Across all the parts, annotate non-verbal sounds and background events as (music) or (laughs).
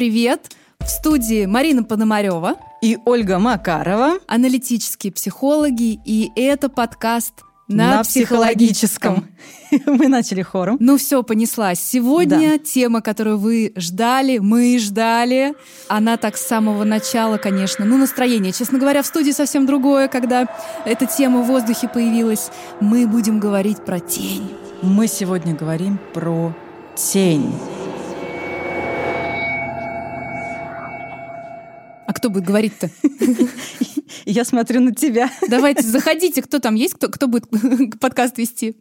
Привет! В студии Марина Пономарева и Ольга Макарова, аналитические психологи, и это подкаст на, на психологическом. (laughs) Мы начали хором. Ну все, понеслась. Сегодня да. тема, которую вы ждали, мы ждали. Она так с самого начала, конечно. Ну, настроение, честно говоря, в студии совсем другое, когда эта тема в воздухе появилась. Мы будем говорить про тень. Мы сегодня говорим про тень. А кто будет говорить-то? (laughs) Я смотрю на тебя. Давайте, заходите. Кто там есть? Кто, кто будет (laughs) подкаст вести?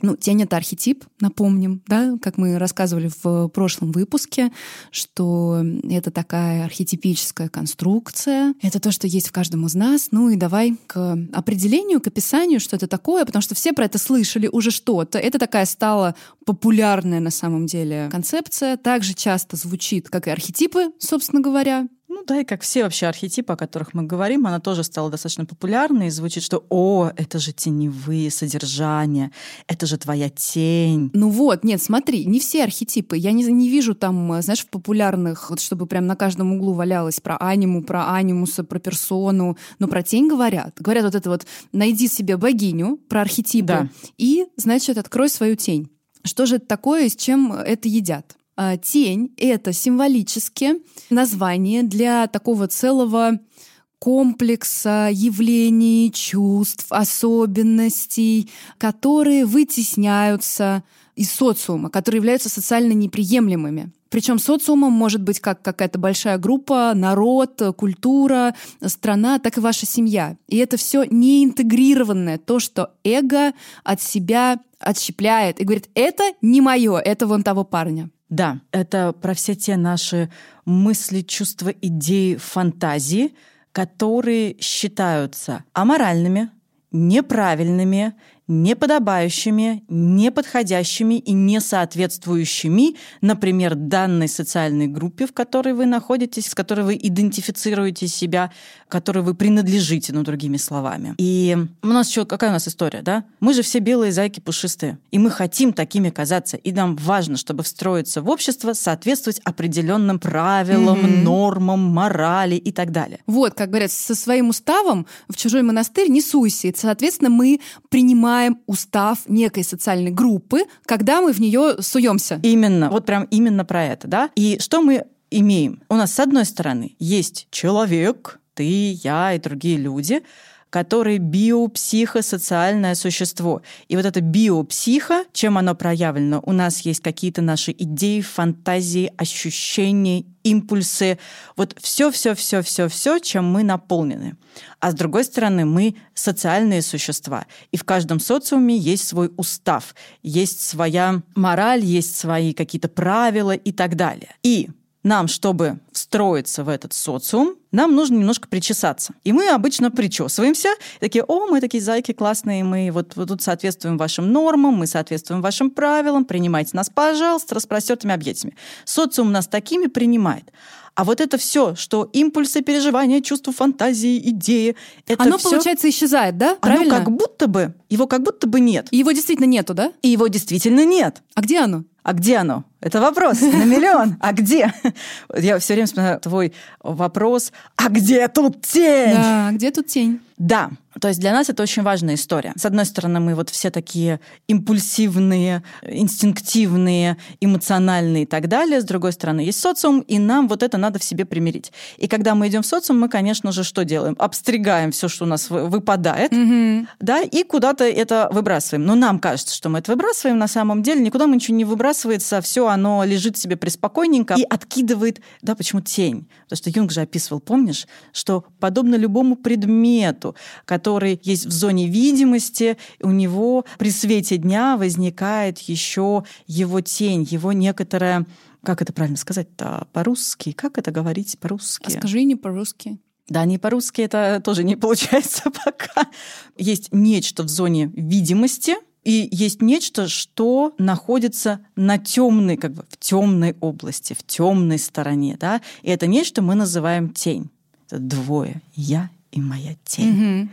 Ну, тень — это архетип, напомним, да, как мы рассказывали в прошлом выпуске, что это такая архетипическая конструкция, это то, что есть в каждом из нас. Ну и давай к определению, к описанию, что это такое, потому что все про это слышали уже что-то. Это такая стала популярная на самом деле концепция, также часто звучит, как и архетипы, собственно говоря, да, и как все вообще архетипы, о которых мы говорим, она тоже стала достаточно популярной и звучит, что «О, это же теневые содержания, это же твоя тень». Ну вот, нет, смотри, не все архетипы. Я не, не вижу там, знаешь, в популярных, вот чтобы прям на каждом углу валялось про аниму, про анимуса, про персону, но про тень говорят. Говорят вот это вот «найди себе богиню», про архетипы, да. и, значит, открой свою тень. Что же это такое, с чем это едят? А, тень — это символически название для такого целого комплекса явлений, чувств, особенностей, которые вытесняются из социума, которые являются социально неприемлемыми. Причем социумом может быть как какая-то большая группа, народ, культура, страна, так и ваша семья. И это все не интегрированное, то, что эго от себя отщепляет и говорит, это не мое, это вон того парня. Да, это про все те наши мысли, чувства, идеи, фантазии, которые считаются аморальными, неправильными, неподобающими, неподходящими и несоответствующими, например, данной социальной группе, в которой вы находитесь, с которой вы идентифицируете себя, которой вы принадлежите, ну, другими словами. И у нас еще какая у нас история, да? Мы же все белые зайки пушистые, и мы хотим такими казаться, и нам важно, чтобы встроиться в общество, соответствовать определенным правилам, mm-hmm. нормам, морали и так далее. Вот, как говорят, со своим уставом в чужой монастырь не суйся. И, соответственно, мы принимаем принимаем устав некой социальной группы, когда мы в нее суемся. Именно, вот прям именно про это, да. И что мы имеем? У нас, с одной стороны, есть человек, ты, я и другие люди, который биопсихосоциальное существо. И вот это биопсихо, чем оно проявлено? У нас есть какие-то наши идеи, фантазии, ощущения, импульсы. Вот все-все-все-все-все, чем мы наполнены. А с другой стороны, мы социальные существа. И в каждом социуме есть свой устав, есть своя мораль, есть свои какие-то правила и так далее. И нам, чтобы встроиться в этот социум, нам нужно немножко причесаться. И мы обычно причесываемся, такие, о, мы такие зайки классные, мы вот, вот тут соответствуем вашим нормам, мы соответствуем вашим правилам, принимайте нас, пожалуйста, распростертыми объятиями. Социум нас такими принимает. А вот это все, что импульсы, переживания, чувства, фантазии, идеи, это Оно, всё, получается, исчезает, да? Правильно? Оно как будто бы, его как будто бы нет. И его действительно нету, да? И его действительно нет. А где оно? А где оно? Это вопрос на миллион. А где? Я все время вспоминаю твой вопрос. А где тут тень? Да, где тут тень? Да, то есть для нас это очень важная история. С одной стороны, мы вот все такие импульсивные, инстинктивные, эмоциональные и так далее. С другой стороны, есть социум, и нам вот это надо в себе примирить. И когда мы идем в социум, мы, конечно же, что делаем? Обстригаем все, что у нас выпадает, mm-hmm. да, и куда-то это выбрасываем. Но нам кажется, что мы это выбрасываем, на самом деле никуда мы ничего не выбрасывается, все оно лежит себе преспокойненько и откидывает, да, почему тень? Потому что Юнг же описывал, помнишь, что подобно любому предмету, который есть в зоне видимости, у него при свете дня возникает еще его тень, его некоторая как это правильно сказать-то по-русски? Как это говорить по-русски? А скажи не по-русски. Да, не по-русски это тоже не получается (laughs) пока. Есть нечто в зоне видимости, и есть нечто, что находится на темной, как бы в темной области, в темной стороне, да. И это нечто мы называем тень. Это двое: я и моя тень. Угу.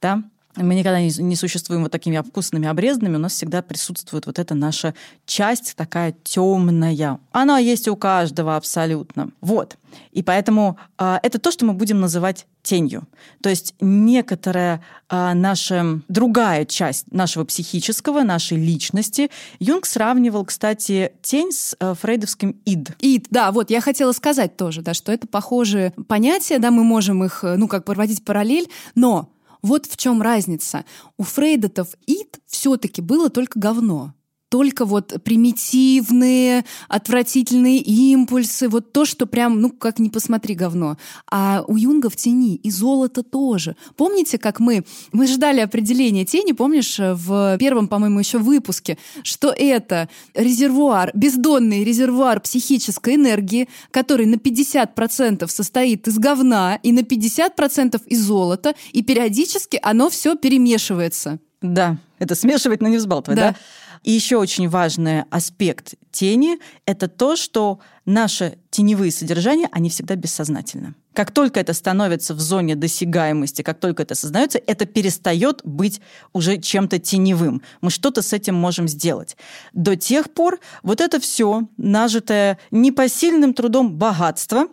Да? Мы никогда не, не существуем вот такими обкусными, обрезанными, у нас всегда присутствует вот эта наша часть такая темная. Она есть у каждого абсолютно. Вот. И поэтому э, это то, что мы будем называть тенью. То есть некоторая э, наша другая часть нашего психического, нашей личности. Юнг сравнивал, кстати, тень с э, фрейдовским ид. Ид, да, вот я хотела сказать тоже, да, что это похожие понятия, да, мы можем их, ну, как проводить параллель, но вот в чем разница. У Фрейдотов ид все-таки было только говно только вот примитивные, отвратительные импульсы, вот то, что прям, ну, как не посмотри говно. А у Юнга в тени и золото тоже. Помните, как мы, мы ждали определения тени, помнишь, в первом, по-моему, еще выпуске, что это резервуар, бездонный резервуар психической энергии, который на 50% состоит из говна и на 50% из золота, и периодически оно все перемешивается. Да, это смешивать, но не взбалтывать, да? да? И еще очень важный аспект тени – это то, что наши теневые содержания, они всегда бессознательны. Как только это становится в зоне досягаемости, как только это осознается, это перестает быть уже чем-то теневым. Мы что-то с этим можем сделать. До тех пор вот это все нажитое непосильным трудом богатство,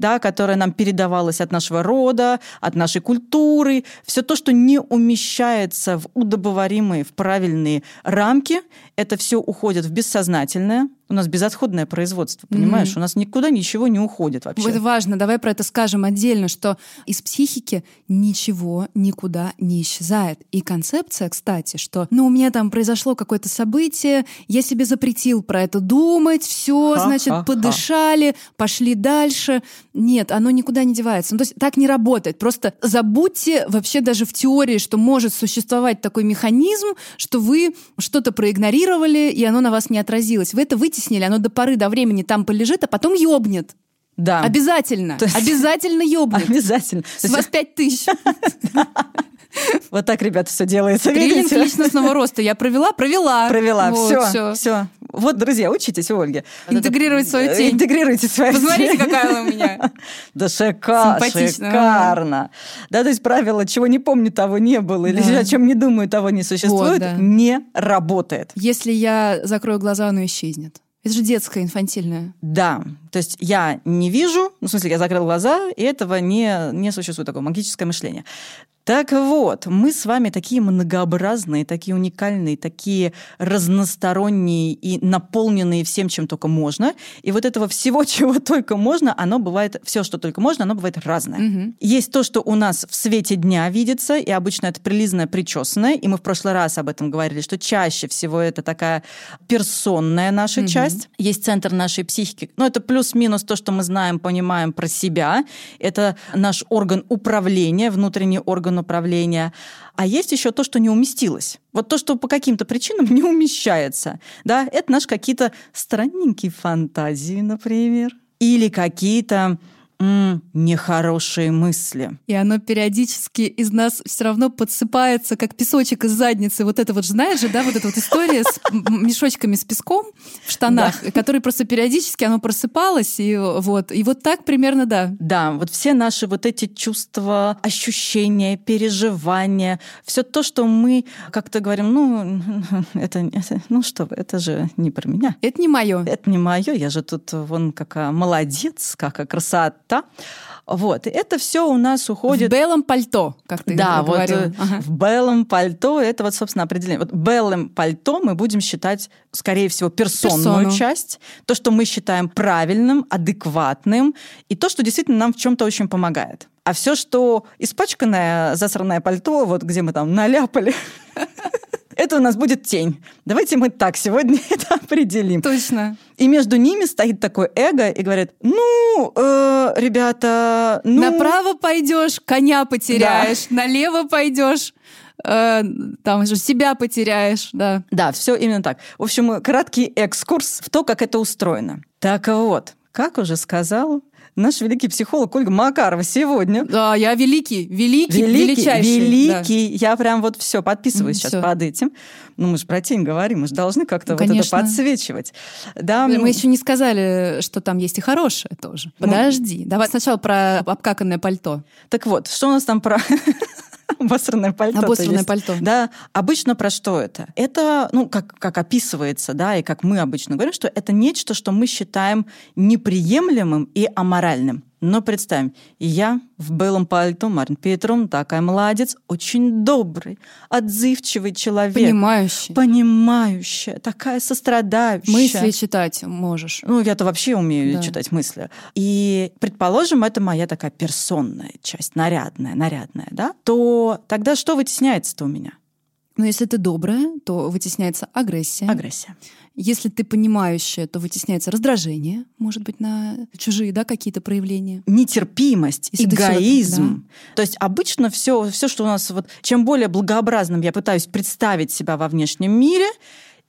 да, которое нам передавалось от нашего рода, от нашей культуры, все то, что не умещается в удобоваримые, в правильные рамки, это все уходит в бессознательное, у нас безотходное производство, понимаешь? Mm-hmm. У нас никуда ничего не уходит вообще. Это важно. Давай про это скажем отдельно, что из психики ничего никуда не исчезает. И концепция, кстати, что, ну, у меня там произошло какое-то событие, я себе запретил про это думать, все, значит, подышали, пошли дальше. Нет, оно никуда не девается. Ну, то есть так не работает. Просто забудьте вообще даже в теории, что может существовать такой механизм, что вы что-то проигнорировали, и оно на вас не отразилось. Вы это вытеснили, оно до поры до времени там полежит, а потом ёбнет. Да. Обязательно. есть... Обязательно ёбнет. Обязательно. С вас пять тысяч. (laughs) Вот так, ребята, все делается. Тренинг личностного роста я провела, провела. Провела, все, все. Вот, друзья, учитесь у Ольги. Интегрировать свою тень. Интегрируйте свою Посмотрите, какая она у меня. (laughs) Да шикарно. Да, то есть правило, чего не помню, того не было, или о чем не думаю, того не существует, не работает. Если я закрою глаза, оно исчезнет. Это же детское, инфантильное. Да. То есть я не вижу, ну, в смысле, я закрыл глаза, и этого не, не существует, такое магическое мышление. Так вот, мы с вами такие многообразные, такие уникальные, такие разносторонние и наполненные всем, чем только можно. И вот этого всего, (laughs) чего только можно, оно бывает, все, что только можно, оно бывает разное. Угу. Есть то, что у нас в свете дня видится, и обычно это прилизанное, причесанное. И мы в прошлый раз об этом говорили, что чаще всего это такая персонная наша угу. часть. Есть центр нашей психики. Но это плюс-минус то, что мы знаем, понимаем про себя. Это наш орган управления, внутренний орган орган управления. А есть еще то, что не уместилось. Вот то, что по каким-то причинам не умещается. Да, это наши какие-то странненькие фантазии, например. Или какие-то м, нехорошие мысли. И оно периодически из нас все равно подсыпается, как песочек из задницы. Вот это вот, знаешь же, да, вот эта вот история с мешочками с песком в штанах, да. который просто периодически оно просыпалось, и вот, и вот так примерно, да. Да, вот все наши вот эти чувства, ощущения, переживания, все то, что мы как-то говорим, ну, (laughs) это, это ну что это же не про меня. Это не мое. Это не мое, я же тут вон какая молодец, какая красота да? Вот, и это все у нас уходит... В белом пальто, как ты да, говорил. вот ага. в белом пальто, это вот, собственно, определение. Вот белым пальто мы будем считать, скорее всего, персонную Персону. часть, то, что мы считаем правильным, адекватным, и то, что действительно нам в чем-то очень помогает. А все, что испачканное засранное пальто, вот где мы там наляпали, (laughs) это у нас будет тень. Давайте мы так сегодня (laughs) это определим. Точно. И между ними стоит такое эго и говорит, ну, э, ребята, ну... Направо пойдешь, коня потеряешь, да. налево пойдешь, э, там же себя потеряешь, да. Да, все именно так. В общем, краткий экскурс в то, как это устроено. Так вот, как уже сказал наш великий психолог Ольга Макарова сегодня. Да, я великий, великий, великий величайший. Великий. Да. Я прям вот все подписываюсь mm, сейчас все. под этим. Ну, мы же про тень говорим, мы же должны как-то ну, вот это подсвечивать. Да, мы еще не сказали, что там есть и хорошее тоже. Ну, Подожди. Ну, Давай сначала про обкаканное пальто. Так вот, что у нас там про (laughs) Обосранное пальто. Обосранное пальто. Да, обычно про что это? Это, ну, как, как описывается, да, и как мы обычно говорим, что это нечто, что мы считаем неприемлемым и аморальным. Но представим, я в белом пальто, Марин Петром, такая молодец, очень добрый, отзывчивый человек. Понимающий. Понимающая, такая сострадающая. Мысли читать можешь. Ну, я-то вообще умею да. читать мысли. И, предположим, это моя такая персонная часть, нарядная, нарядная, да? То тогда что вытесняется-то у меня? Но если ты добрая, то вытесняется агрессия. Агрессия. Если ты понимающая, то вытесняется раздражение, может быть, на чужие да, какие-то проявления. Нетерпимость, Если эгоизм. Да. То есть обычно все, все, что у нас вот, чем более благообразным я пытаюсь представить себя во внешнем мире,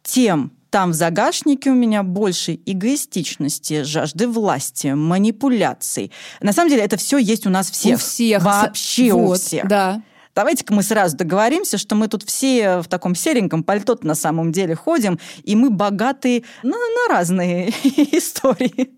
тем там в загашнике у меня больше эгоистичности, жажды власти, манипуляций. На самом деле это все есть у нас всех. У всех. Вообще вот, у всех. Да. Давайте-ка мы сразу договоримся, что мы тут все в таком сереньком пальто на самом деле ходим, и мы богаты на, на разные (laughs) истории.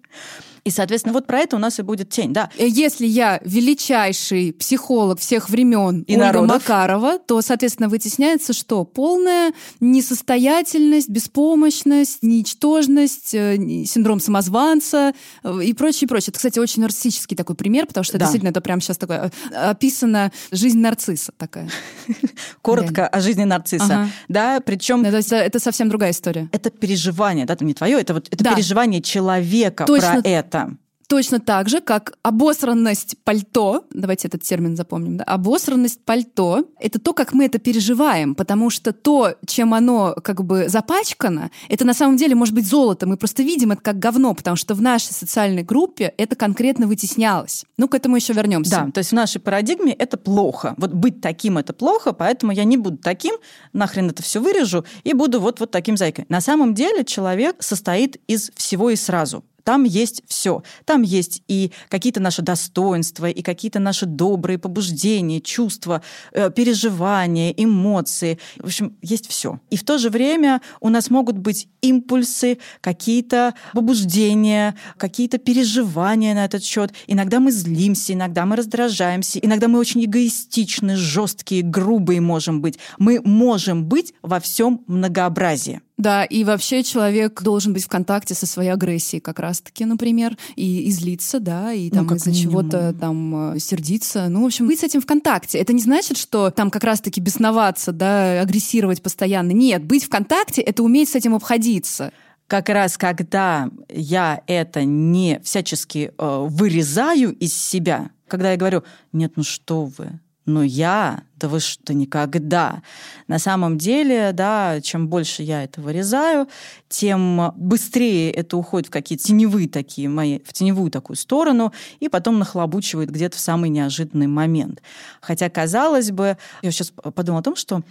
И, соответственно, вот про это у нас и будет тень, да. Э, если я величайший психолог всех времен и Ольга народов. Макарова, то, соответственно, вытесняется что? Полная несостоятельность, беспомощность, ничтожность, э, синдром самозванца э, и прочее, прочее. Это, кстати, очень нарциссический такой пример, потому что да. действительно это прямо сейчас такое описана жизнь нарцисса такая. (laughs) Коротко о жизни нарцисса. Да, причем... Это, это совсем другая история. Это переживание, да, это не твое, это вот это переживание человека про это это. Точно так же, как обосранность пальто, давайте этот термин запомним, да, обосранность пальто — это то, как мы это переживаем, потому что то, чем оно как бы запачкано, это на самом деле может быть золото, мы просто видим это как говно, потому что в нашей социальной группе это конкретно вытеснялось. Ну, к этому еще вернемся. Да, то есть в нашей парадигме это плохо. Вот быть таким — это плохо, поэтому я не буду таким, нахрен это все вырежу и буду вот, вот таким зайкой. На самом деле человек состоит из всего и сразу. Там есть все. Там есть и какие-то наши достоинства, и какие-то наши добрые побуждения, чувства, э, переживания, эмоции. В общем, есть все. И в то же время у нас могут быть импульсы, какие-то побуждения, какие-то переживания на этот счет. Иногда мы злимся, иногда мы раздражаемся, иногда мы очень эгоистичны, жесткие, грубые можем быть. Мы можем быть во всем многообразии. Да, и вообще человек должен быть в контакте со своей агрессией как раз-таки, например, и, и злиться, да, и там ну, из-за чего-то там э, сердиться. Ну, в общем, быть с этим в контакте. Это не значит, что там как раз-таки бесноваться, да, агрессировать постоянно. Нет, быть в контакте — это уметь с этим обходиться как раз когда я это не всячески э, вырезаю из себя, когда я говорю, нет, ну что вы, но я, да вы что, никогда. На самом деле, да, чем больше я это вырезаю, тем быстрее это уходит в какие-то теневые такие мои, в теневую такую сторону, и потом нахлобучивает где-то в самый неожиданный момент. Хотя, казалось бы, я сейчас подумала о том, что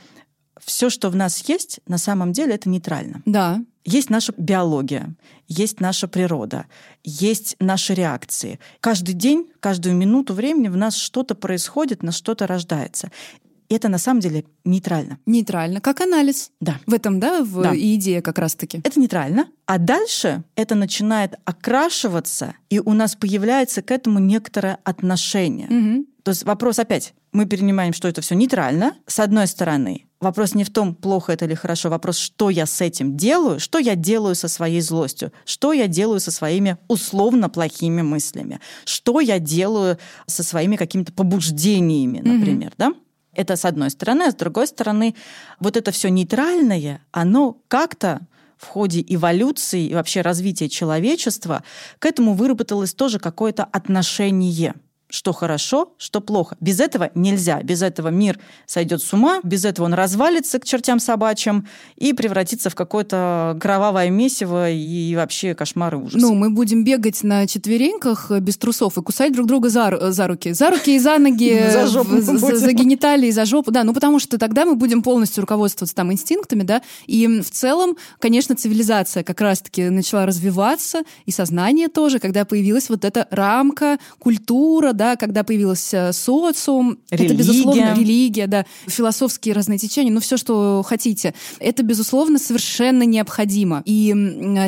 все, что в нас есть, на самом деле это нейтрально. Да. Есть наша биология, есть наша природа, есть наши реакции. Каждый день, каждую минуту времени в нас что-то происходит, на что-то рождается. И это на самом деле нейтрально. Нейтрально, как анализ. Да. В этом, да, в да. идея как раз-таки. Это нейтрально. А дальше это начинает окрашиваться, и у нас появляется к этому некоторое отношение. Угу. То есть вопрос опять, мы перенимаем, что это все нейтрально, с одной стороны. Вопрос не в том, плохо это или хорошо, вопрос, что я с этим делаю, что я делаю со своей злостью, что я делаю со своими условно плохими мыслями, что я делаю со своими какими-то побуждениями, например, mm-hmm. да? Это с одной стороны, а с другой стороны, вот это все нейтральное, оно как-то в ходе эволюции и вообще развития человечества к этому выработалось тоже какое-то отношение что хорошо, что плохо. Без этого нельзя. Без этого мир сойдет с ума, без этого он развалится к чертям собачьим и превратится в какое-то кровавое месиво и вообще кошмары ужас. Ну, мы будем бегать на четвереньках без трусов и кусать друг друга за, за руки. За руки и за ноги, (laughs) за, жопу за, за гениталии, за жопу. Да, ну потому что тогда мы будем полностью руководствоваться там инстинктами, да, и в целом, конечно, цивилизация как раз-таки начала развиваться, и сознание тоже, когда появилась вот эта рамка, культура, да, когда появился социум, религия. это, безусловно, религия, да, философские разные течения, ну, все, что хотите. Это, безусловно, совершенно необходимо. И,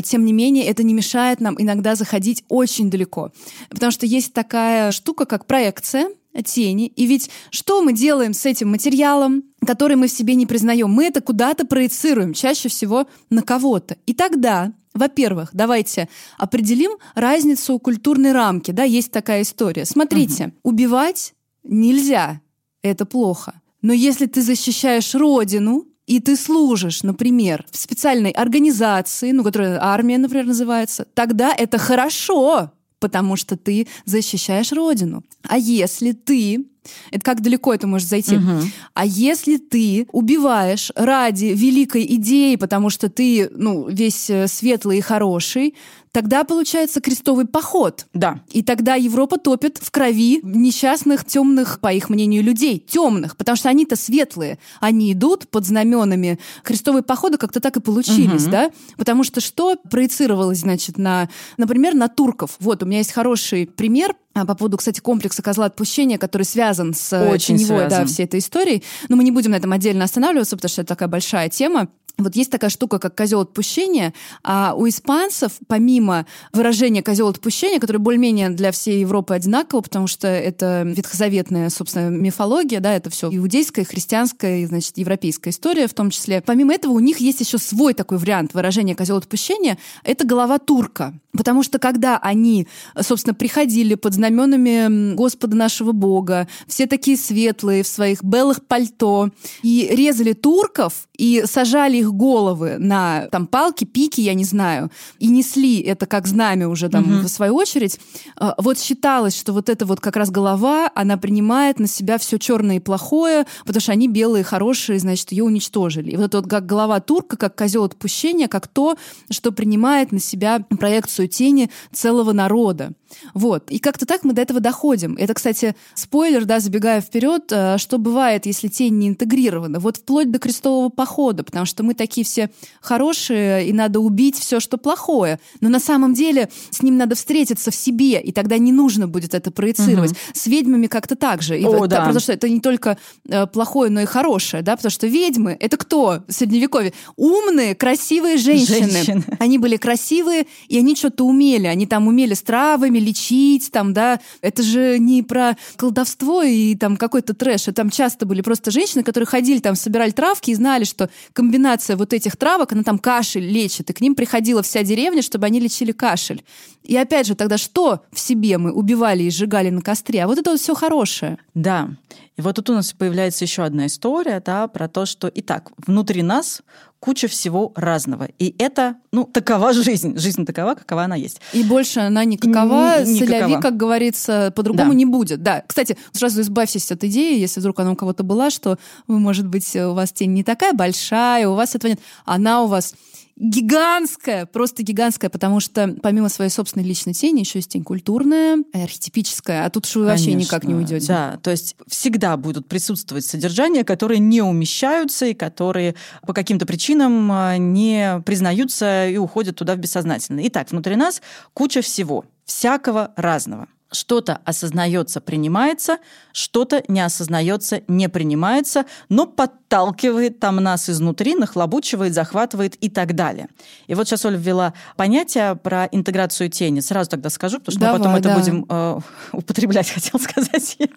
тем не менее, это не мешает нам иногда заходить очень далеко. Потому что есть такая штука, как проекция, тени. И ведь что мы делаем с этим материалом, который мы в себе не признаем? Мы это куда-то проецируем, чаще всего на кого-то. И тогда во-первых, давайте определим разницу культурной рамки. Да, есть такая история. Смотрите, угу. убивать нельзя, это плохо. Но если ты защищаешь родину, и ты служишь, например, в специальной организации, ну, которая армия, например, называется, тогда это хорошо, потому что ты защищаешь родину. А если ты это как далеко это может зайти. Угу. А если ты убиваешь ради великой идеи, потому что ты ну, весь э, светлый и хороший, тогда получается крестовый поход. Да. И тогда Европа топит в крови несчастных, темных, по их мнению, людей. Темных, потому что они-то светлые. Они идут под знаменами. Крестовые походы как-то так и получились, угу. да? Потому что что проецировалось, значит, на, например, на турков? Вот, у меня есть хороший пример а, по поводу, кстати, комплекса козла отпущения, который связан с э, Очень теневой, связан. да, всей этой историей. Но мы не будем на этом отдельно останавливаться, потому что это такая большая тема. Вот есть такая штука, как козел отпущения, а у испанцев, помимо выражения козел отпущения, которое более-менее для всей Европы одинаково, потому что это ветхозаветная, собственно, мифология, да, это все иудейская, христианская, значит, европейская история в том числе. Помимо этого, у них есть еще свой такой вариант выражения козел отпущения. Это голова турка. Потому что когда они, собственно, приходили под знаменами Господа нашего Бога, все такие светлые в своих белых пальто, и резали турков, и сажали их головы на там палки, пики, я не знаю, и несли это как знамя уже там угу. в свою очередь, а, вот считалось, что вот эта вот как раз голова, она принимает на себя все черное и плохое, потому что они белые, хорошие, значит, ее уничтожили. И вот это вот как голова турка, как козел отпущения, как то, что принимает на себя проекцию тени целого народа. Вот. И как-то так мы до этого доходим. Это, кстати, спойлер, да, забегая вперед, а, что бывает, если тень не интегрирована. Вот вплоть до крестового похода, потому что мы такие все хорошие, и надо убить все, что плохое. Но на самом деле с ним надо встретиться в себе, и тогда не нужно будет это проецировать. Угу. С ведьмами как-то так же. И, О, да. Потому что это не только э, плохое, но и хорошее, да, потому что ведьмы — это кто в Средневековье? Умные, красивые женщины. женщины. Они были красивые, и они что-то умели. Они там умели с травами лечить, там, да. Это же не про колдовство и там какой-то трэш. Это там часто были просто женщины, которые ходили там, собирали травки и знали, что комбинация вот этих травок, она там кашель лечит, и к ним приходила вся деревня, чтобы они лечили кашель. И опять же, тогда что в себе мы убивали и сжигали на костре? А вот это вот все хорошее. Да. И вот тут у нас появляется еще одна история, да, про то, что, итак, внутри нас куча всего разного. И это, ну, такова жизнь. Жизнь такова, какова она есть. И больше она никакова, Н- соляви, как говорится, по-другому да. не будет. Да. Кстати, сразу избавьтесь от идеи, если вдруг она у кого-то была, что, может быть, у вас тень не такая большая, у вас этого нет. Она у вас гигантская, просто гигантская, потому что помимо своей собственной личной тени еще есть тень культурная, архетипическая, а тут уж вы вообще Конечно, никак не уйдете. Да, то есть всегда будут присутствовать содержания, которые не умещаются и которые по каким-то причинам а, не признаются и уходят туда в бессознательное. Итак, внутри нас куча всего, всякого разного. Что-то осознается, принимается, что-то не осознается, не принимается, но подталкивает там нас изнутри, нахлобучивает, захватывает и так далее. И вот сейчас Оля ввела понятие про интеграцию тени. Сразу тогда скажу, потому что Давай, мы потом да. это будем э, (laughs) употреблять, (laughs) хотел сказать я,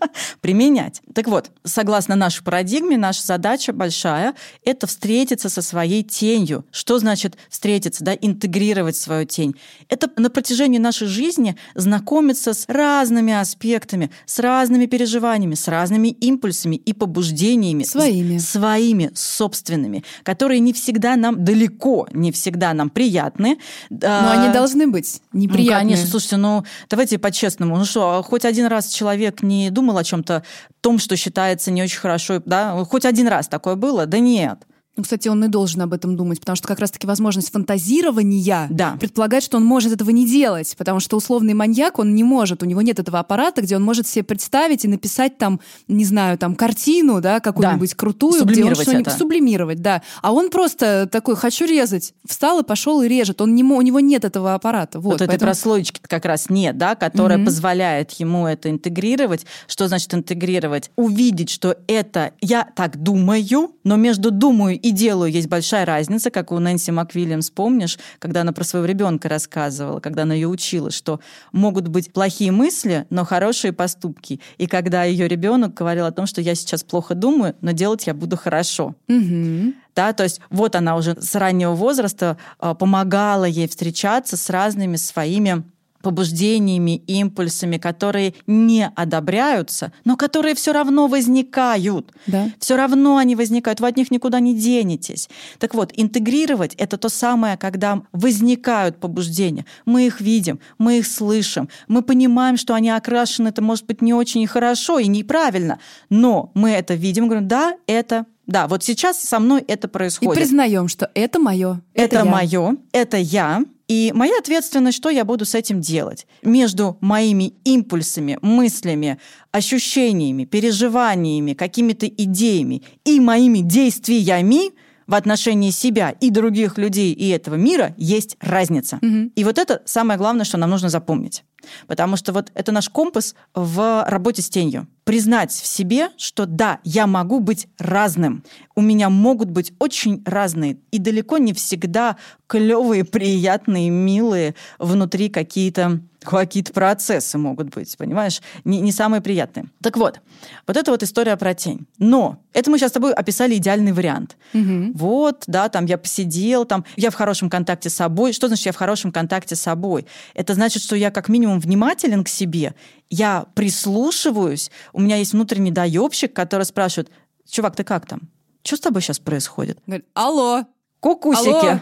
применять. Так вот, согласно нашей парадигме, наша задача большая – это встретиться со своей тенью. Что значит встретиться, да, интегрировать свою тень? Это на протяжении нашей жизни знакомиться с разными аспектами, с разными переживаниями, с разными импульсами и побуждениями. Своими. Своими, собственными, которые не всегда нам далеко, не всегда нам приятны. Но а, они должны быть неприятны. Ну, конечно, слушайте, ну давайте по-честному. Ну что, хоть один раз человек не думал о чем-то том, что считается не очень хорошо, да? Хоть один раз такое было? Да нет. Ну, кстати, он и должен об этом думать, потому что как раз-таки возможность фантазирования да. предполагает, что он может этого не делать, потому что условный маньяк, он не может, у него нет этого аппарата, где он может себе представить и написать там, не знаю, там картину, да, какую-нибудь да. крутую, где он что-нибудь сублимировать, да. А он просто такой, хочу резать, встал и пошел и режет, он не, у него нет этого аппарата. Вот, вот поэтому... этой прослоечки как раз нет, да, которая mm-hmm. позволяет ему это интегрировать. Что значит интегрировать? Увидеть, что это я так думаю, но между думаю и делаю, есть большая разница, как у Нэнси МакВильямс, помнишь, когда она про своего ребенка рассказывала, когда она ее учила, что могут быть плохие мысли, но хорошие поступки. И когда ее ребенок говорил о том, что я сейчас плохо думаю, но делать я буду хорошо. Угу. Да, то есть вот она уже с раннего возраста э, помогала ей встречаться с разными своими побуждениями, импульсами, которые не одобряются, но которые все равно возникают. Да. Все равно они возникают, вы от них никуда не денетесь. Так вот, интегрировать это то самое, когда возникают побуждения. Мы их видим, мы их слышим, мы понимаем, что они окрашены, это может быть не очень хорошо, и неправильно, но мы это видим, говорим, да, это да, вот сейчас со мной это происходит. И признаем, что это мое. Это, это мое, это я. И моя ответственность, что я буду с этим делать. Между моими импульсами, мыслями, ощущениями, переживаниями, какими-то идеями и моими действиями в отношении себя и других людей и этого мира есть разница. Угу. И вот это самое главное, что нам нужно запомнить. Потому что вот это наш компас в работе с тенью. Признать в себе, что да, я могу быть разным. У меня могут быть очень разные и далеко не всегда клевые, приятные, милые внутри какие-то какие-то процессы могут быть, понимаешь? Не, не самые приятные. Так вот, вот это вот история про тень. Но это мы сейчас с тобой описали идеальный вариант. Угу. Вот, да, там я посидел, там я в хорошем контакте с собой. Что значит я в хорошем контакте с собой? Это значит, что я как минимум внимателен к себе, я прислушиваюсь, у меня есть внутренний доебщик, который спрашивает, чувак, ты как там? Что с тобой сейчас происходит? Говорит, алло. Кукусики. Алло.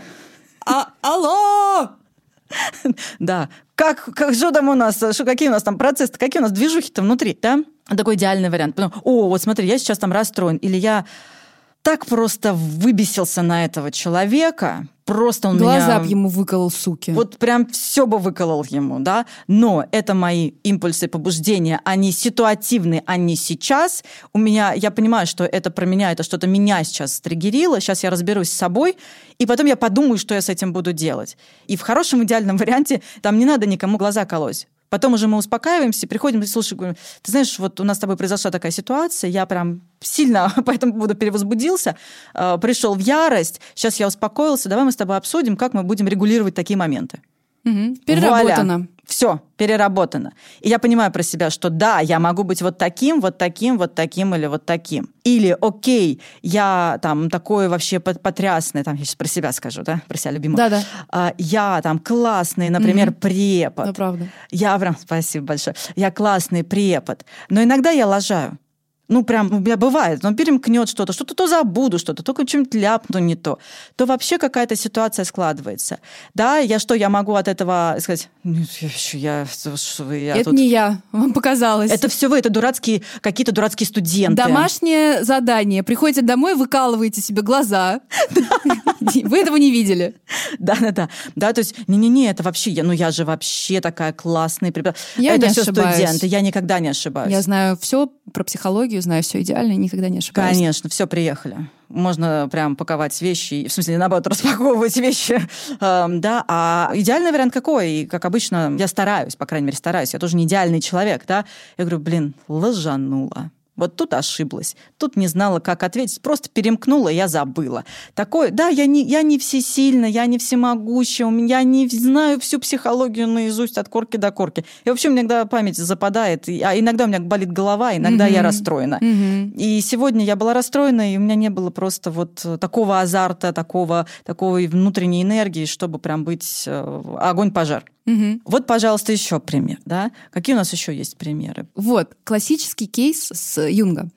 А, алло! (laughs) Да. Как, как, что там у нас, что, какие у нас там процессы, какие у нас движухи-то внутри, да? Такой идеальный вариант. Потом, О, вот смотри, я сейчас там расстроен, или я так просто выбесился на этого человека, просто он Глаза меня... б ему выколол, суки. Вот прям все бы выколол ему, да. Но это мои импульсы побуждения, они ситуативны, они сейчас. У меня, я понимаю, что это про меня, это что-то меня сейчас стригерило, сейчас я разберусь с собой, и потом я подумаю, что я с этим буду делать. И в хорошем идеальном (laughs) варианте там не надо никому глаза колоть. Потом уже мы успокаиваемся, приходим и слушаем, говорим, ты знаешь, вот у нас с тобой произошла такая ситуация, я прям сильно (laughs) по этому поводу перевозбудился, э, пришел в ярость, сейчас я успокоился, давай мы с тобой обсудим, как мы будем регулировать такие моменты. Угу. Переработано. Все, переработано. И я понимаю про себя, что да, я могу быть вот таким, вот таким, вот таким или вот таким. Или, окей, я там такой вообще потрясный, там, я сейчас про себя скажу, да, про себя любимого. Да-да. А, я там классный, например, Мгм. препод. Да, правда. Я прям, спасибо большое, я классный препод. Но иногда я лажаю. Ну, прям, у меня бывает, он перемкнет что-то, что-то то забуду, что-то, только что-нибудь ляпну не то, то вообще какая-то ситуация складывается. Да, я что, я могу от этого сказать, «Нет, я, я, я это тут...» не я, вам показалось. Это все вы, это дурацкие, какие-то дурацкие студенты. Домашнее задание. Приходите домой, выкалываете себе глаза. (laughs) (laughs) Вы этого не видели. Да-да-да. Да, то есть, не-не-не, это вообще, я, ну я же вообще такая классная преподаватель. Я это все студенты, я никогда не ошибаюсь. Я знаю все про психологию, знаю все идеально, никогда не ошибаюсь. Конечно, все, приехали. Можно прям паковать вещи, в смысле, наоборот, (laughs) распаковывать вещи. Эм, да, а идеальный вариант какой? И, как обычно, я стараюсь, по крайней мере, стараюсь. Я тоже не идеальный человек, да. Я говорю, блин, лажанула. Вот тут ошиблась, тут не знала, как ответить, просто перемкнула, я забыла. Такое, да, я не, я не всесильна, я не всемогущая, я не знаю всю психологию наизусть от корки до корки. И вообще у меня иногда память западает, а иногда у меня болит голова, иногда я Мгм. расстроена. Мгм. И сегодня я была расстроена, и у меня не было просто вот такого азарта, такого, такой внутренней энергии, чтобы прям быть э, огонь-пожар. Мгм. Вот, пожалуйста, еще пример. Да? Какие у нас еще есть примеры? Вот, классический кейс с Юнга.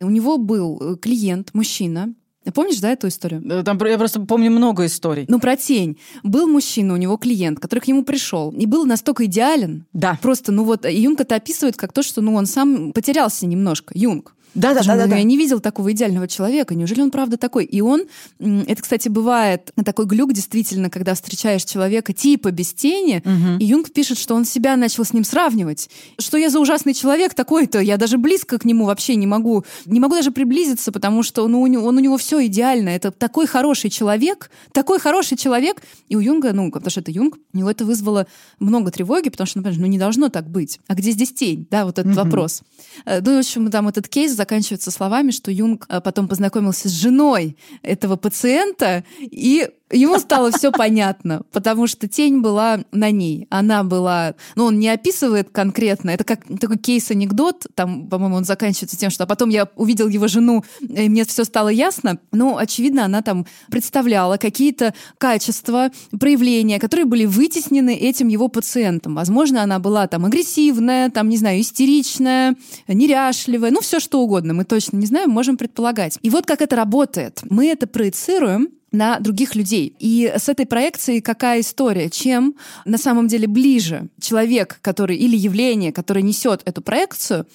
У него был э, клиент, мужчина. Помнишь, да, эту историю? Э, Там, я просто помню много историй. Ну, про тень. Был мужчина, у него клиент, который к нему пришел, и был настолько идеален, Да. Просто, ну вот, Юнг это описывает как то, что, ну, он сам потерялся немножко, Юнг. Да, да, да, да, ну, да. Я не видел такого идеального человека. Неужели он правда такой? И он, это, кстати, бывает такой глюк, действительно, когда встречаешь человека типа без тени, Мгм. и Юнг пишет, что он себя начал с ним сравнивать. Что я за ужасный человек такой-то? Я даже близко к нему вообще не могу. Не могу даже приблизиться, потому что ну, у него, он, у него все идеально. Это такой хороший человек, такой хороший человек. И у Юнга, ну, потому что это Юнг, у него это вызвало много тревоги, потому что, например, ну не должно так быть. А где здесь тень? Да, вот этот Мгм. вопрос. Э, Ну, в общем, там этот кейс заканчивается словами, что Юнг э, потом познакомился с женой этого пациента, и Ему стало все понятно, потому что тень была на ней. Она была... Ну, он не описывает конкретно. Это как такой кейс-анекдот. Там, по-моему, он заканчивается тем, что а потом я увидел его жену, и мне все стало ясно. Но, очевидно, она там представляла какие-то качества, проявления, которые были вытеснены этим его пациентом. Возможно, она была там агрессивная, там, не знаю, истеричная, неряшливая, ну, все что угодно. Мы точно не знаем, можем предполагать. И вот как это работает. Мы это проецируем на других людей. И с этой проекцией какая история? Чем на самом деле ближе человек, который или явление, которое несет эту проекцию,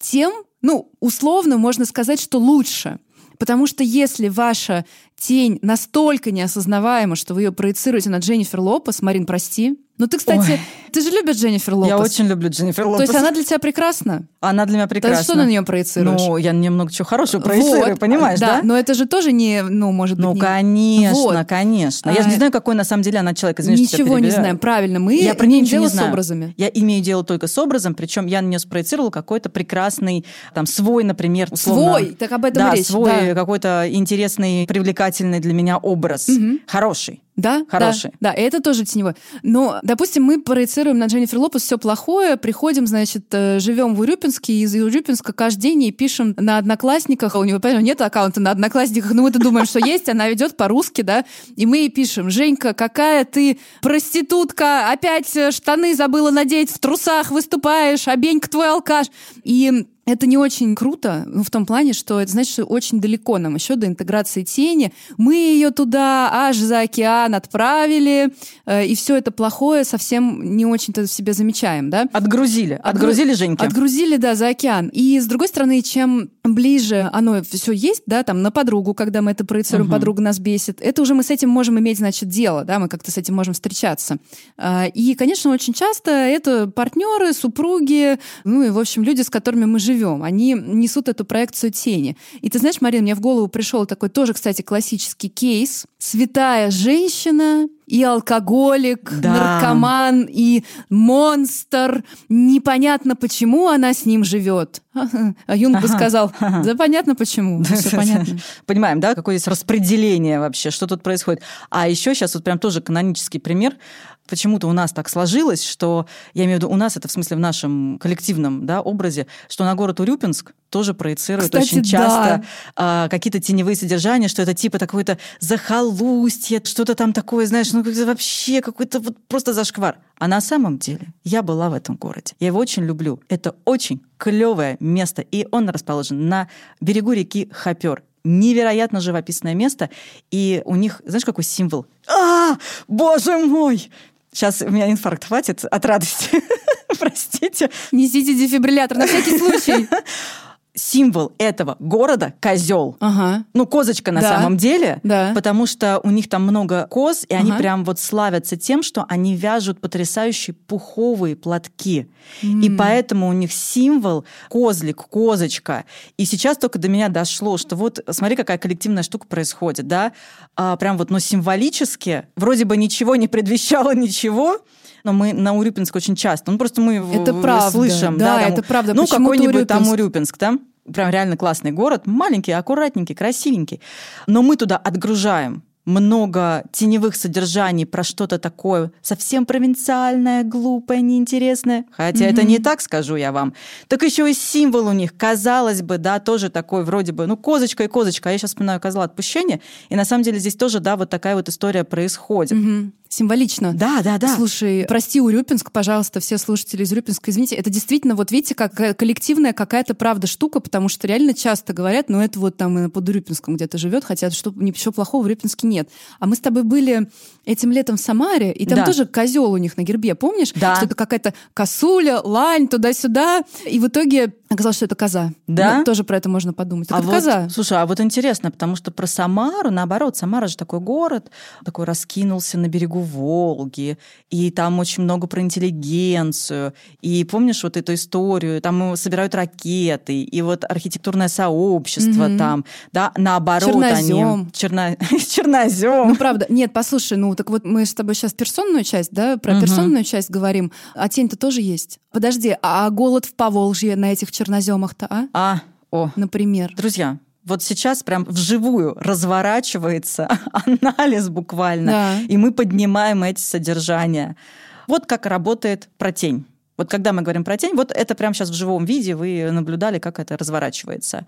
тем, ну, условно можно сказать, что лучше. Потому что если ваша тень настолько неосознаваема, что вы ее проецируете на Дженнифер Лопес, Марин, прости, ну, ты, кстати, Ой. ты же любишь Дженнифер Лопес. Я очень люблю Дженнифер Лопес. То есть она для тебя прекрасна? Она для меня прекрасна. Ты что на нее проецируешь? Ну, я немного чего хорошего проецирую, вот, понимаешь, да, да? Но это же тоже не, ну, может быть, Ну, не... конечно, вот. конечно. Я а... же не знаю, какой на самом деле она человек. Извини, Ничего не знаем, правильно. Мы я про имеем дело с образами. Я имею дело только с образом, причем я на нее спроецировала какой-то прекрасный, там, свой, например, условно. Свой, так об этом да, речь. Свой, да, свой какой-то интересный, привлекательный для меня образ. Угу. Хороший. Да, хороший. Да, да, это тоже теневой. Но, допустим, мы проецируем на Дженнифер Лопес все плохое, приходим, значит, э, живем в Урюпинске, из Урюпинска каждый день и пишем на Одноклассниках, а у него, понимаете, нет аккаунта на Одноклассниках, но мы-то думаем, что есть, она ведет по-русски, да, и мы ей пишем, Женька, какая ты проститутка, опять э, штаны забыла надеть, в трусах выступаешь, а Бенька твой алкаш. И это не очень круто, ну, в том плане, что это значит, что очень далеко нам еще до интеграции тени. Мы ее туда аж за океан отправили, э, и все это плохое совсем не очень-то в себе замечаем, да? Отгрузили. Отгрузили Женьки. Отгрузили, да, за океан. И с другой стороны, чем ближе оно все есть, да, там на подругу, когда мы это проецируем, угу. подруга нас бесит, это уже мы с этим можем иметь, значит, дело, да, мы как-то с этим можем встречаться. А, и, конечно, очень часто это партнеры, супруги, ну и, в общем, люди, с которыми мы живем живем. Они несут эту проекцию тени. И ты знаешь, Марина, мне в голову пришел такой тоже, кстати, классический кейс. Святая женщина и алкоголик, да. наркоман, и монстр. Непонятно, почему она с ним живет. А Юнг бы сказал, (laughs) да понятно почему, все понятно. Понимаем, да, какое здесь распределение вообще, что тут происходит. А еще сейчас вот прям тоже канонический пример почему-то у нас так сложилось, что, я имею в виду, у нас это в смысле в нашем коллективном да, образе, что на город Урюпинск тоже проецируют Кстати, очень часто да. э, какие-то теневые содержания, что это типа такое-то захолустье, что-то там такое, знаешь, ну вообще какой-то вот просто зашквар. А на самом деле я была в этом городе. Я его очень люблю. Это очень клевое место, и он расположен на берегу реки Хопер невероятно живописное место, и у них, знаешь, какой символ? А, боже мой! Сейчас у меня инфаркт хватит от радости. (laughs) Простите. Несите дефибриллятор на всякий случай. (laughs) символ этого города козел. Ага. Ну, козочка на да. самом деле, да. потому что у них там много коз, и ага. они прям вот славятся тем, что они вяжут потрясающие пуховые платки. Mm. И поэтому у них символ козлик, козочка. И сейчас только до меня дошло, что вот смотри, какая коллективная штука происходит, да? А, прям вот, ну, символически, вроде бы ничего не предвещало ничего, но мы на Урюпинск очень часто. Ну, просто мы это в, правда. слышим. Да, да там, это правда. Ну, какой-нибудь там Урюпинск, там прям реально классный город, маленький, аккуратненький, красивенький. Но мы туда отгружаем много теневых содержаний про что-то такое совсем провинциальное, глупое, неинтересное. Хотя mm-hmm. это не так, скажу я вам. Так еще и символ у них, казалось бы, да, тоже такой вроде бы, ну, козочка и козочка. А я сейчас вспоминаю козла отпущения. И на самом деле здесь тоже, да, вот такая вот история происходит. Mm-hmm. Символично. Да, да, да. Слушай, прости, Урюпинск, пожалуйста, все слушатели из Урюпинска, извините, это действительно, вот видите, как коллективная какая-то правда штука, потому что реально часто говорят, ну это вот там под Урюпинском где-то живет, хотя что, ничего плохого в Урюпинске нет. А мы с тобой были этим летом в Самаре, и там да. тоже козел у них на гербе, помнишь? Да. Что это какая-то косуля, лань, туда-сюда. И в итоге оказалось, что это коза. Да? Ну, тоже про это можно подумать. а это вот, коза. Слушай, а вот интересно, потому что про Самару, наоборот, Самара же такой город, такой раскинулся на берегу Волги, и там очень много про интеллигенцию. И помнишь вот эту историю, там собирают ракеты, и вот архитектурное сообщество угу. там, да, наоборот Чернозем. они... Черно... (laughs) Чернозем. Ну, правда. Нет, послушай, ну, так вот мы с тобой сейчас персонную часть, да, про угу. персонную часть говорим, а тень-то тоже есть. Подожди, а голод в Поволжье на этих черноземах-то, а? А, О, например. Друзья, вот сейчас прям вживую разворачивается (laughs) анализ буквально, Да. и мы поднимаем эти содержания. Вот как работает про тень. Вот когда мы говорим про тень, вот это прямо сейчас в живом виде вы наблюдали, как это разворачивается.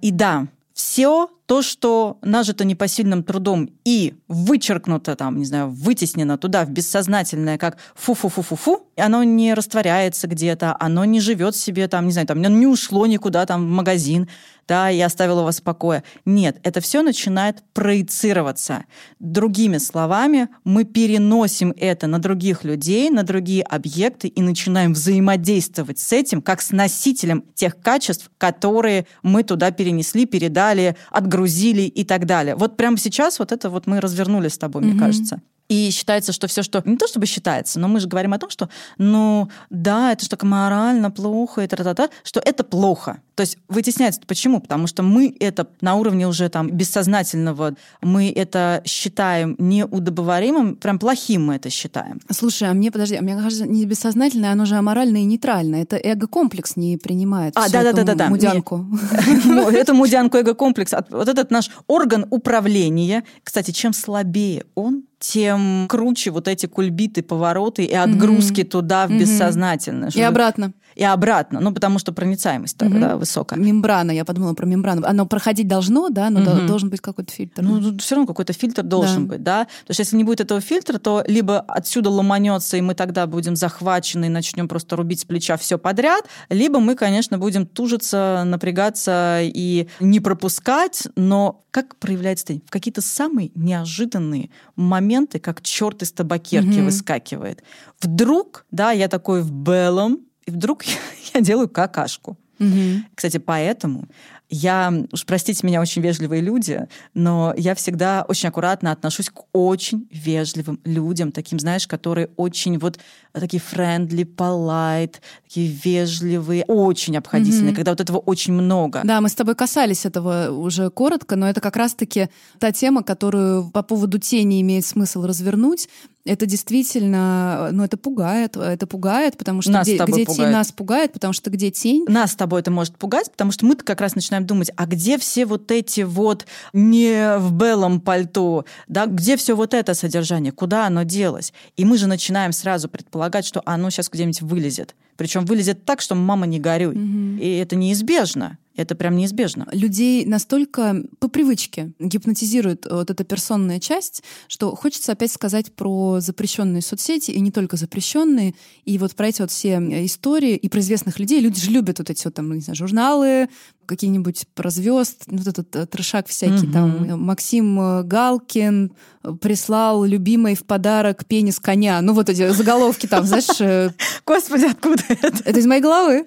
И да, все то, что нажито непосильным трудом и вычеркнуто там, не знаю, вытеснено туда в бессознательное, как фу-фу-фу-фу-фу, оно не растворяется где-то, оно не живет себе там, не знаю, там, не ушло никуда там в магазин, да, и оставило вас в покое. Нет, это все начинает проецироваться. Другими словами, мы переносим это на других людей, на другие объекты и начинаем взаимодействовать с этим, как с носителем тех качеств, которые мы туда перенесли, передали, отгрузили и так далее. Вот прямо сейчас вот это вот мы развернули с тобой, мне Мгм. кажется. И считается, что все, что... Не то чтобы считается, но мы же говорим о том, что, ну, да, это что-то морально плохо, и та-та-та, что это плохо. То есть вытесняется. Почему? Потому что мы это на уровне уже там бессознательного, мы это считаем неудобоваримым, прям плохим мы это считаем. Слушай, а мне, подожди, а мне кажется, не бессознательное, оно же аморальное и нейтральное. Это эго-комплекс не принимает А, эту мудянку. (laughs) Это (laughs) мудянку эго-комплекс. От- Вот этот наш орган управления, кстати, чем слабее он, тем круче вот эти кульбиты, повороты и отгрузки туда в Мгм. бессознательное. И обратно. И обратно. Ну, потому что проницаемость Мгм. тогда высокая. Мембрана, я подумала про мембрану. Оно проходить должно, да, но до- должен быть какой-то фильтр. Ну, все равно какой-то фильтр должен Да. быть, да? Потому что если не будет этого фильтра, то либо отсюда ломанется, и мы тогда будем захвачены и начнем просто рубить с плеча все подряд, либо мы, конечно, будем тужиться, напрягаться и не пропускать, но как проявляется тень? В какие-то самые неожиданные моменты, как черт из табакерки Мгм. выскакивает. Вдруг, да, я такой в белом, и вдруг (laughs) я делаю какашку. Мгм. Кстати, поэтому я, уж простите меня, очень вежливые люди, но я всегда очень аккуратно отношусь к очень вежливым людям, таким, знаешь, которые очень вот такие friendly, polite, такие вежливые, очень обходительные, Мгм. когда вот этого очень много. Да, мы с тобой касались этого уже коротко, но это как раз-таки та тема, которую по поводу тени имеет смысл развернуть. Это действительно, ну это пугает, это пугает, потому что Нас где, где тень пугает. нас пугает, потому что где тень, Нас с тобой это может пугать, потому что мы как раз начинаем думать, а где все вот эти вот не в белом пальто, да, где все вот это содержание, куда оно делось? И мы же начинаем сразу предполагать, что оно сейчас где-нибудь вылезет. Причем вылезет так, что мама не горюй. Мгм. И это неизбежно. Это прям неизбежно. людей настолько по привычке гипнотизирует вот эта персонная часть, что хочется опять сказать про запрещенные соцсети, и не только запрещенные, и вот про эти вот все истории, и про известных людей. Люди же любят вот эти вот там, не знаю, журналы, какие-нибудь про звезд, ну, вот этот э, трешак всякий, Мгм. там э, Максим э, Галкин э, прислал любимой в подарок пенис коня. Ну, вот эти заголовки там, знаешь, э, (laughs) Господи, откуда это? это из моей головы.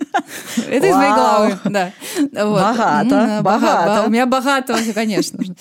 Это из моей головы, да. Богато, богато. бога- У меня богато, конечно. же.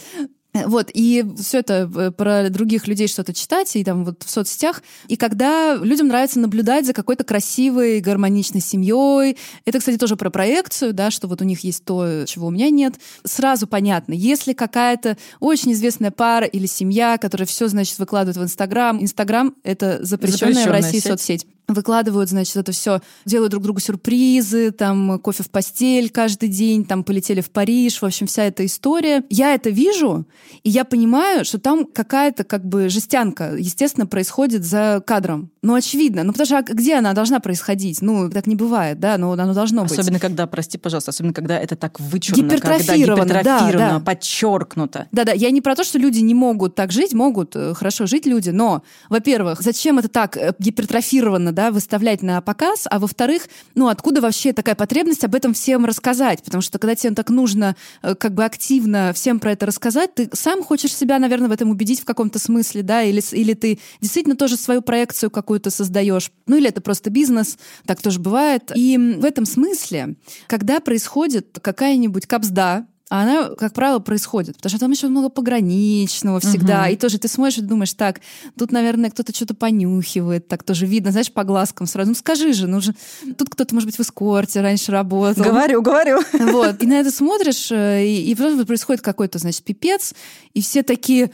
Вот, и все это э, про других людей что-то читать, и там вот в соцсетях. И когда людям нравится наблюдать за какой-то красивой, гармоничной семьей, это, кстати, тоже про проекцию, да, что вот у них есть то, чего у меня нет. Сразу понятно, если какая-то очень известная пара или семья, которая все, значит, выкладывает в Инстаграм, Инстаграм — это запрещенная в Запрещенная России сеть. соцсеть выкладывают, значит, это все, делают друг другу сюрпризы, там кофе в постель каждый день, там полетели в Париж, в общем, вся эта история. Я это вижу, и я понимаю, что там какая-то как бы жестянка, естественно, происходит за кадром. Ну, очевидно. Ну, потому что а где она должна происходить? Ну, так не бывает, да, но оно должно быть. Особенно когда, прости, пожалуйста, особенно когда это так вычурно, когда Гипертрофировано, да, гипертрофировано, да. подчеркнуто. Да-да, я не про то, что люди не могут так жить, могут э, хорошо жить люди, но, во-первых, зачем это так э, гипертрофировано, да, выставлять на показ, а во-вторых, ну, откуда вообще такая потребность об этом всем рассказать? Потому что когда тебе так нужно э, как бы активно всем про это рассказать, ты сам хочешь себя, наверное, в этом убедить в каком-то смысле, да, или, или ты действительно тоже свою проекцию какую-то создаешь, ну, или это просто бизнес, так тоже бывает. И в этом смысле, когда происходит какая-нибудь капсда, а она, как правило, происходит, потому что там еще много пограничного всегда. Мгм. И тоже ты смотришь и думаешь, так, тут, наверное, кто-то что-то понюхивает, так тоже видно, знаешь, по глазкам сразу. Ну скажи же, ну же, тут кто-то, может быть, в эскорте раньше работал. Говорю, говорю. Вот. И на это смотришь, э, и, и просто происходит какой-то, значит, пипец, и все такие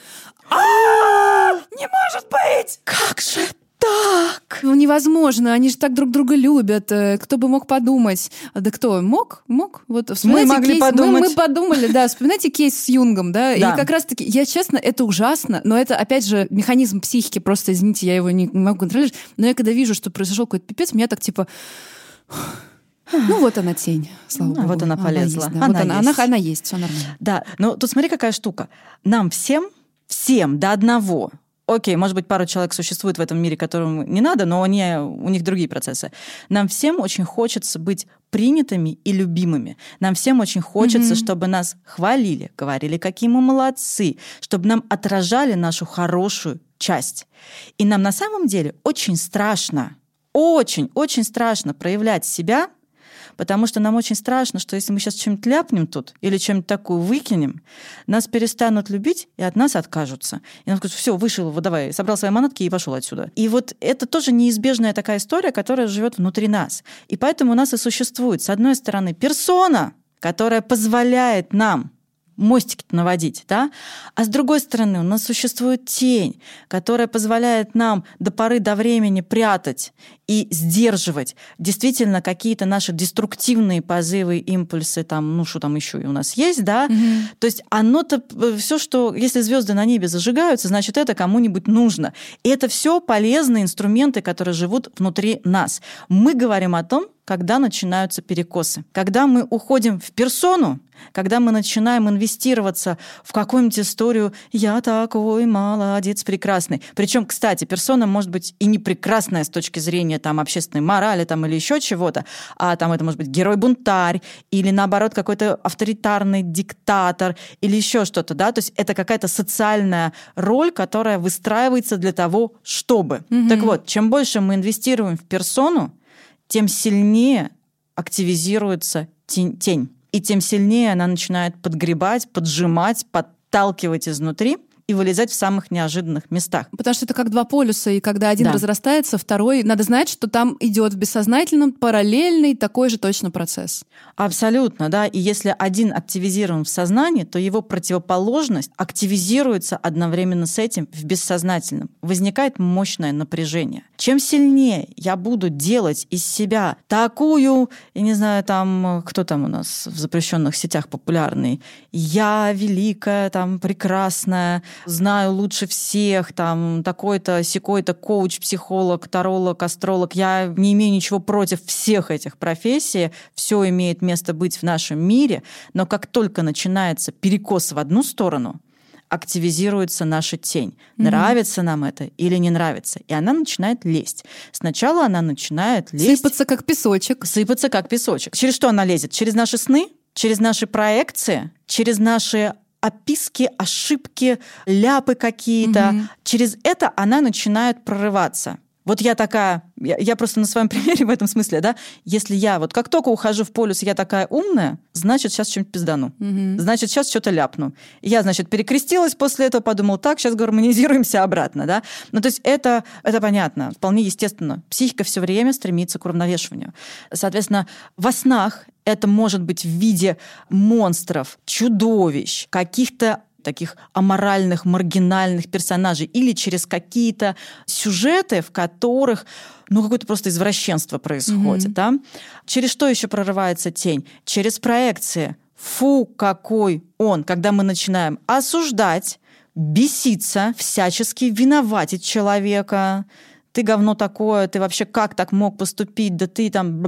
«А, не может быть! Как же так? Ну, невозможно, они же так друг друга любят. Э, кто бы мог подумать? Да кто? Мог? Мог? Вот мы могли кейс, подумать. Мы, мы подумали, да. Вспоминайте кейс с Юнгом, да? Да. И как раз-таки, я честно, это ужасно, но это, опять же, механизм психики, просто, извините, я его не, не могу контролировать, но я когда вижу, что произошел какой-то пипец, меня так типа... Ну вот она тень, слава Ну, богу. вот она полезла. Она есть, да. Она вот она, есть. она, она есть, все нормально. Да, но тут смотри, какая штука. Нам всем, всем до одного, окей, может быть, пару человек существует в этом мире, которым не надо, но они, у них другие процессы. Нам всем очень хочется быть принятыми и любимыми. Нам всем очень хочется, Мгм. чтобы нас хвалили, говорили, какие мы молодцы, чтобы нам отражали нашу хорошую часть. И нам на самом деле очень страшно, очень, очень страшно проявлять себя, Потому что нам очень страшно, что если мы сейчас чем-нибудь ляпнем тут или чем-нибудь такую выкинем, нас перестанут любить и от нас откажутся. И нам скажут, все, вышел, вот давай, собрал свои манатки и пошел отсюда. И вот это тоже неизбежная такая история, которая живет внутри нас. И поэтому у нас и существует, с одной стороны, персона, которая позволяет нам мостики наводить, да? А с другой стороны, у нас существует тень, которая позволяет нам до поры до времени прятать и сдерживать действительно какие-то наши деструктивные позывы, импульсы, там, ну что там еще и у нас есть, да? Мгм. То есть оно-то все, что если звезды на небе зажигаются, значит это кому-нибудь нужно. И это все полезные инструменты, которые живут внутри нас. Мы говорим о том, когда начинаются перекосы. Когда мы уходим в персону, когда мы начинаем инвестироваться в какую-нибудь историю «я такой молодец, прекрасный». Причем, кстати, персона может быть и не прекрасная с точки зрения там, общественной морали там, или еще чего-то, а там это может быть герой-бунтарь или, наоборот, какой-то авторитарный диктатор или еще что-то. Да? То есть это какая-то социальная роль, которая выстраивается для того, чтобы. Мгм. Так вот, чем больше мы инвестируем в персону, тем сильнее активизируется тень, тень. И тем сильнее она начинает подгребать, поджимать, подталкивать изнутри и вылезать в самых неожиданных местах. Потому что это как два полюса, и когда один Да. разрастается, второй, надо знать, что там идет в бессознательном параллельный такой же точно процесс. Абсолютно, да. И если один активизирован в сознании, то его противоположность активизируется одновременно с этим в бессознательном. Возникает мощное напряжение. Чем сильнее я буду делать из себя такую, я не знаю, там, кто там у нас в запрещенных сетях популярный, я великая, там, прекрасная, знаю лучше всех, там, такой-то, секой-то коуч, психолог, таролог, астролог. Я не имею ничего против всех этих профессий, все имеет место быть в нашем мире, но как только начинается перекос в одну сторону, активизируется наша тень. Мгм. Нравится нам это или не нравится. И она начинает лезть. Сначала она начинает лезть Сыпаться как песочек. сыпаться как песочек. Через что она лезет? Через наши сны, через наши проекции, через наши описки, ошибки, ляпы какие-то. Мгм. Через это она начинает прорываться. Вот я такая, я, я просто на своем (laughs) примере в этом смысле, да, если я вот как только ухожу в полюс, я такая умная, значит, сейчас что-нибудь пиздану. Мгм. Значит, сейчас что-то ляпну. Я, значит, перекрестилась после этого, подумала, так, сейчас гармонизируемся обратно, да. Ну, то есть это, это понятно, вполне естественно. Психика все время стремится к уравновешиванию. Соответственно, во снах это может быть в виде монстров, чудовищ, каких-то таких аморальных, маргинальных персонажей или через какие-то сюжеты, в которых ну, какое-то просто извращенство происходит. Мгм. Да? Через что еще прорывается тень? Через проекции. Фу, какой он, когда мы начинаем осуждать, беситься, всячески виноватить человека. Ты говно такое, ты вообще как так мог поступить, да ты там...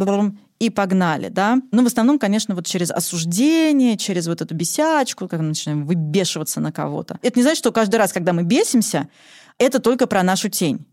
И погнали, да? Ну, в основном, конечно, вот через осуждение, через вот эту бесячку, как мы начинаем выбешиваться на кого-то. Это не значит, что каждый раз, когда мы бесимся, это только про нашу тень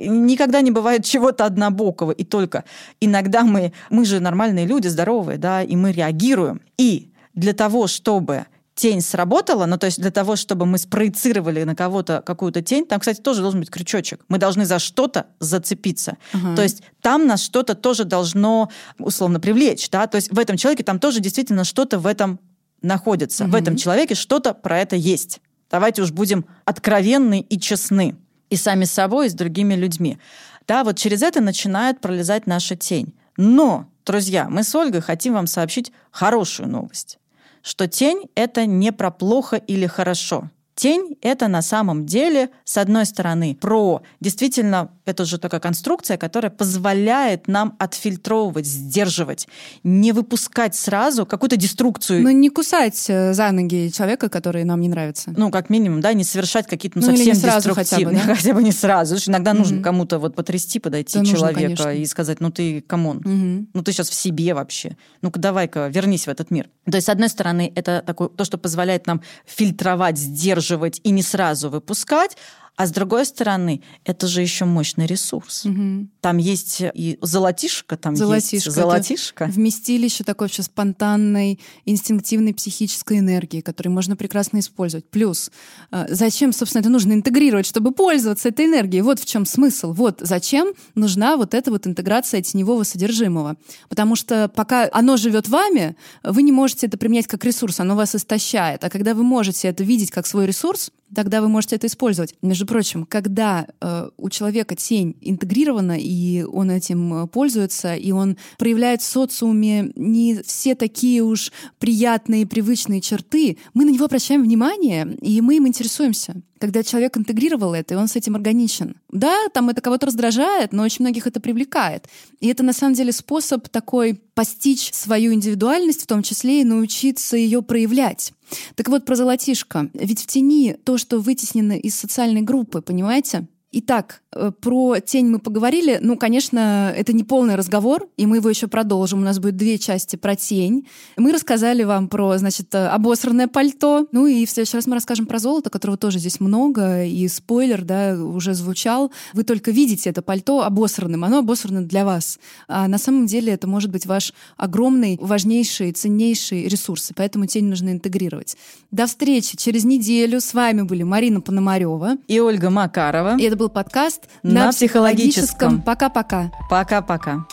никогда не бывает чего-то однобокого, и только иногда мы, мы же нормальные люди, здоровые, да, и мы реагируем. И для того, чтобы тень сработала, ну то есть для того, чтобы мы спроецировали на кого-то какую-то тень, там, кстати, тоже должен быть крючочек. Мы должны за что-то зацепиться. Ага. То есть там нас что-то тоже должно условно привлечь, да, то есть в этом человеке там тоже действительно что-то в этом находится. В Мгм. этом человеке что-то про это есть. Давайте уж будем откровенны и честны и сами с собой, и с другими людьми. Да, вот через это начинает пролезать наша тень. Но, друзья, мы с Ольгой хотим вам сообщить хорошую новость, что тень — это не про плохо или хорошо. Тень — это на самом деле, с одной стороны, про действительно это же такая конструкция, которая позволяет нам отфильтровывать, сдерживать, не выпускать сразу какую-то деструкцию. Ну, не кусать э, за ноги человека, который нам не нравится. Ну, как минимум, да, не совершать какие-то ну, ну совсем деструктивные. Хотя бы, да? (laughs) хотя бы не сразу. Иногда mm-hmm. нужно кому-то вот потрясти, подойти да, человека нужно, и сказать, ну ты come on, mm-hmm. ну ты сейчас в себе вообще. Ну-ка давай-ка вернись в этот мир. То есть, с одной стороны, это такое, то, что позволяет нам фильтровать, сдерживать и не сразу выпускать, а с другой стороны, это же еще мощный ресурс. Угу. Там есть и золотишко, там золотишко, есть золотишко. Вместилище такой вообще спонтанной, инстинктивной психической энергии, которую можно прекрасно использовать. Плюс, э, зачем, собственно, это нужно интегрировать, чтобы пользоваться этой энергией? Вот в чем смысл. Вот зачем нужна вот эта вот интеграция теневого содержимого. Потому что пока оно живет вами, вы не можете это применять как ресурс, оно вас истощает. А когда вы можете это видеть как свой ресурс, тогда вы можете это использовать. Между прочим, когда э, у человека тень интегрирована, и он этим э, пользуется, и он проявляет в социуме не все такие уж приятные, привычные черты, мы на него обращаем внимание, и мы им интересуемся когда человек интегрировал это, и он с этим органичен. Да, там это кого-то раздражает, но очень многих это привлекает. И это на самом деле способ такой постичь свою индивидуальность, в том числе и научиться ее проявлять. Так вот, про золотишко. Ведь в тени то, что вытеснено из социальной группы, понимаете? Итак, э, про тень мы поговорили. Ну, конечно, это не полный разговор, и мы его еще продолжим. У нас будет две части про тень. Мы рассказали вам про, значит, э, обосранное пальто. Ну и в следующий раз мы расскажем про золото, которого тоже здесь много, и спойлер, да, уже звучал. Вы только видите это пальто обосранным, оно обосрано для вас. А на самом деле это может быть ваш огромный, важнейший, ценнейший ресурс, и поэтому тень нужно интегрировать. До встречи через неделю. С вами были Марина Пономарева и Ольга Макарова. И это был подкаст на, на психологическом. Пока-пока. Пока-пока.